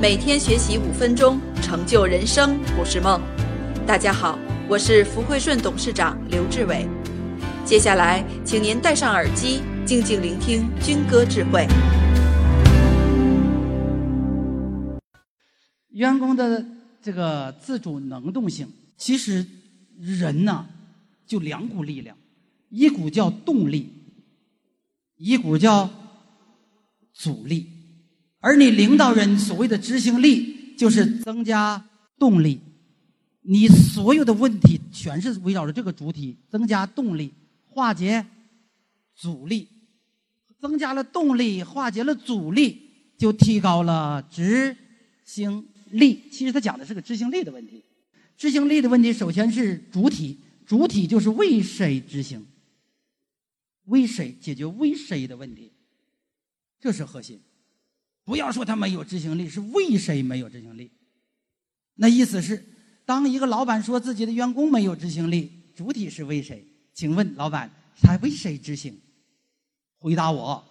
每天学习五分钟，成就人生不是梦。大家好，我是福汇顺董事长刘志伟。接下来，请您戴上耳机，静静聆听军歌智慧。员工的这个自主能动性，其实人呢就两股力量，一股叫动力，一股叫阻力。而你领导人所谓的执行力，就是增加动力。你所有的问题全是围绕着这个主体，增加动力，化解阻力，增加了动力，化解了阻力，就提高了执行力。其实他讲的是个执行力的问题。执行力的问题，首先是主体，主体就是为谁执行，为谁解决为谁的问题，这是核心。不要说他没有执行力，是为谁没有执行力？那意思是，当一个老板说自己的员工没有执行力，主体是为谁？请问老板，他为谁执行？回答我。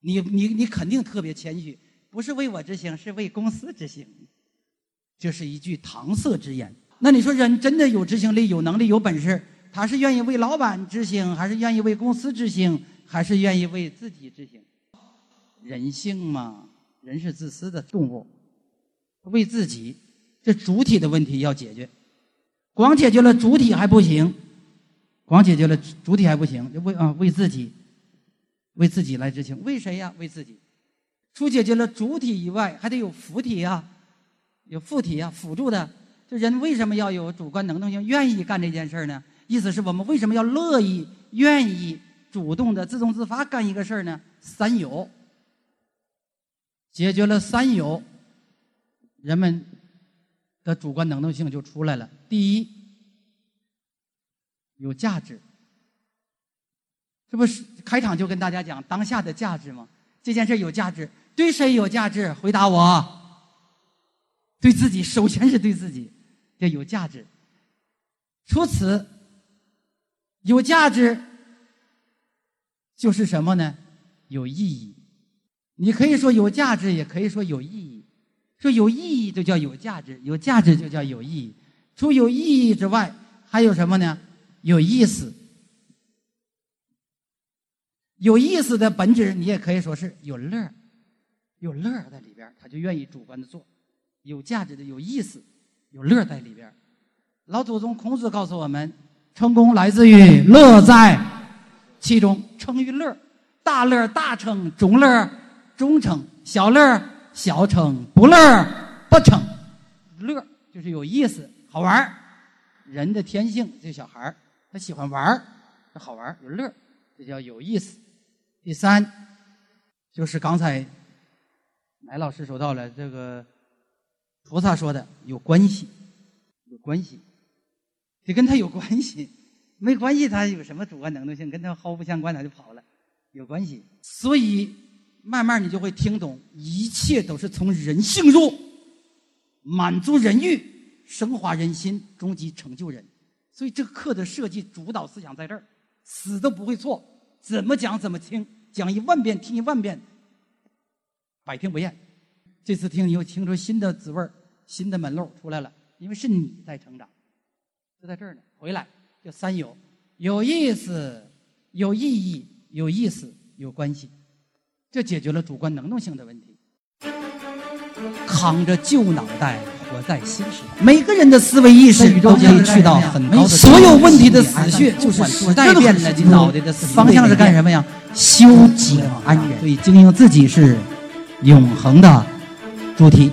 你你你肯定特别谦虚，不是为我执行，是为公司执行。这是一句搪塞之言。那你说人真的有执行力、有能力、有本事，他是愿意为老板执行，还是愿意为公司执行，还是愿意为自己执行？人性嘛，人是自私的动物，为自己，这主体的问题要解决，光解决了主体还不行，光解决了主体还不行，就为啊为自己，为自己来执行，为谁呀？为自己。除解决了主体以外，还得有辅体呀，有附体呀，辅助的。这人为什么要有主观能动性，愿意干这件事呢？意思是我们为什么要乐意、愿意、主动的、自动自发干一个事儿呢？三有。解决了三有，人们的主观能动性就出来了。第一，有价值，这不是开场就跟大家讲当下的价值吗？这件事有价值，对谁有价值？回答我，对自己，首先是对自己，要有价值。除此，有价值就是什么呢？有意义。你可以说有价值，也可以说有意义。说有意义就叫有价值，有价值就叫有意义。除有意义之外，还有什么呢？有意思。有意思的本质，你也可以说是有乐有乐在里边他就愿意主观的做。有价值的、有意思、有乐在里边老祖宗孔子告诉我们：成功来自于乐在其中。成于乐，大乐大成，中乐。中成小乐小成不乐不成乐就是有意思好玩人的天性这小孩他喜欢玩他好玩有乐这叫有意思。第三就是刚才乃老师说到了这个菩萨说的有关系有关系得跟他有关系没关系他有什么主观能动性跟他毫不相关他就跑了有关系所以。慢慢你就会听懂，一切都是从人性入，满足人欲，升华人心，终极成就人。所以这个课的设计主导思想在这儿，死都不会错，怎么讲怎么听，讲一万遍听一万遍，百听不厌。这次听你又听出新的滋味新的门路出来了，因为是你在成长，就在这儿呢。回来就三有：有意思、有意义、有意思、有关系。这解决了主观能动性的问题。扛着旧脑袋活在新时代，每个人的思维意识都可以去到很高的。所有问题的死穴就是时代变了，你脑袋的方向是干什么呀？修己安人。所以经营自己是永恒的主题。